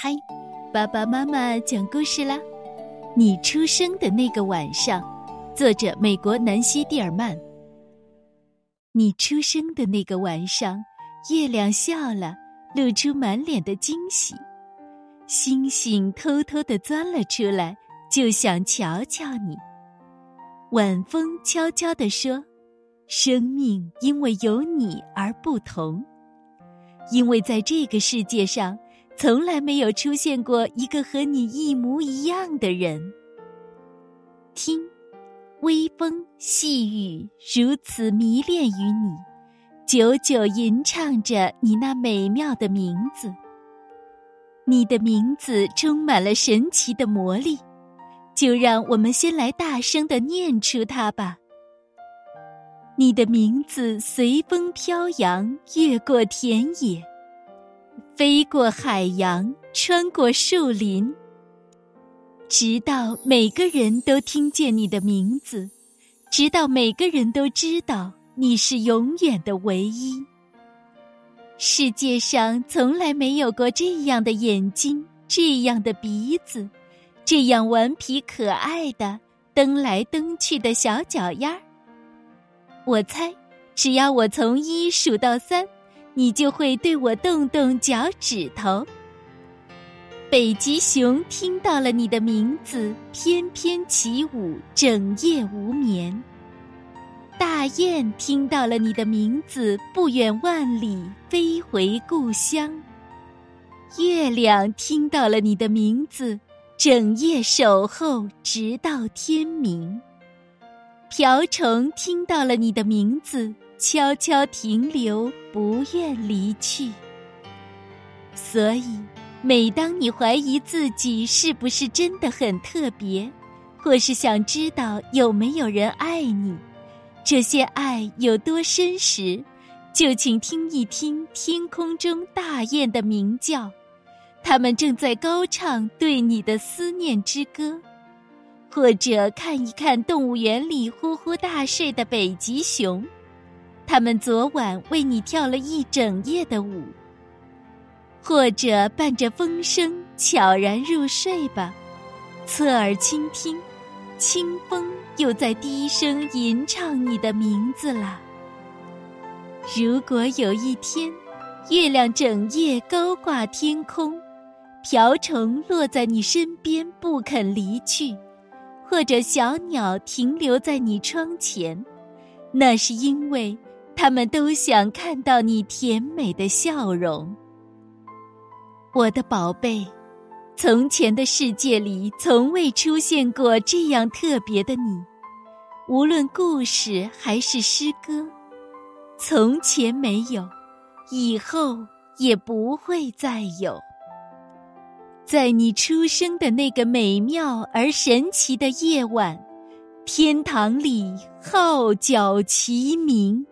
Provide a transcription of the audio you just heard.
嗨，爸爸妈妈讲故事啦！你出生的那个晚上，作者美国南希·蒂尔曼。你出生的那个晚上，月亮笑了，露出满脸的惊喜。星星偷偷的钻了出来，就想瞧瞧你。晚风悄悄地说：“生命因为有你而不同，因为在这个世界上。”从来没有出现过一个和你一模一样的人。听，微风细雨如此迷恋于你，久久吟唱着你那美妙的名字。你的名字充满了神奇的魔力，就让我们先来大声的念出它吧。你的名字随风飘扬，越过田野。飞过海洋，穿过树林，直到每个人都听见你的名字，直到每个人都知道你是永远的唯一。世界上从来没有过这样的眼睛，这样的鼻子，这样顽皮可爱的蹬来蹬去的小脚丫儿。我猜，只要我从一数到三。你就会对我动动脚趾头。北极熊听到了你的名字，翩翩起舞，整夜无眠。大雁听到了你的名字，不远万里飞回故乡。月亮听到了你的名字，整夜守候，直到天明。瓢虫听到了你的名字。悄悄停留，不愿离去。所以，每当你怀疑自己是不是真的很特别，或是想知道有没有人爱你，这些爱有多深时，就请听一听天空中大雁的鸣叫，它们正在高唱对你的思念之歌；或者看一看动物园里呼呼大睡的北极熊。他们昨晚为你跳了一整夜的舞，或者伴着风声悄然入睡吧，侧耳倾听，清风又在低声吟唱你的名字了。如果有一天，月亮整夜高挂天空，瓢虫落在你身边不肯离去，或者小鸟停留在你窗前，那是因为。他们都想看到你甜美的笑容，我的宝贝。从前的世界里，从未出现过这样特别的你，无论故事还是诗歌，从前没有，以后也不会再有。在你出生的那个美妙而神奇的夜晚，天堂里号角齐鸣。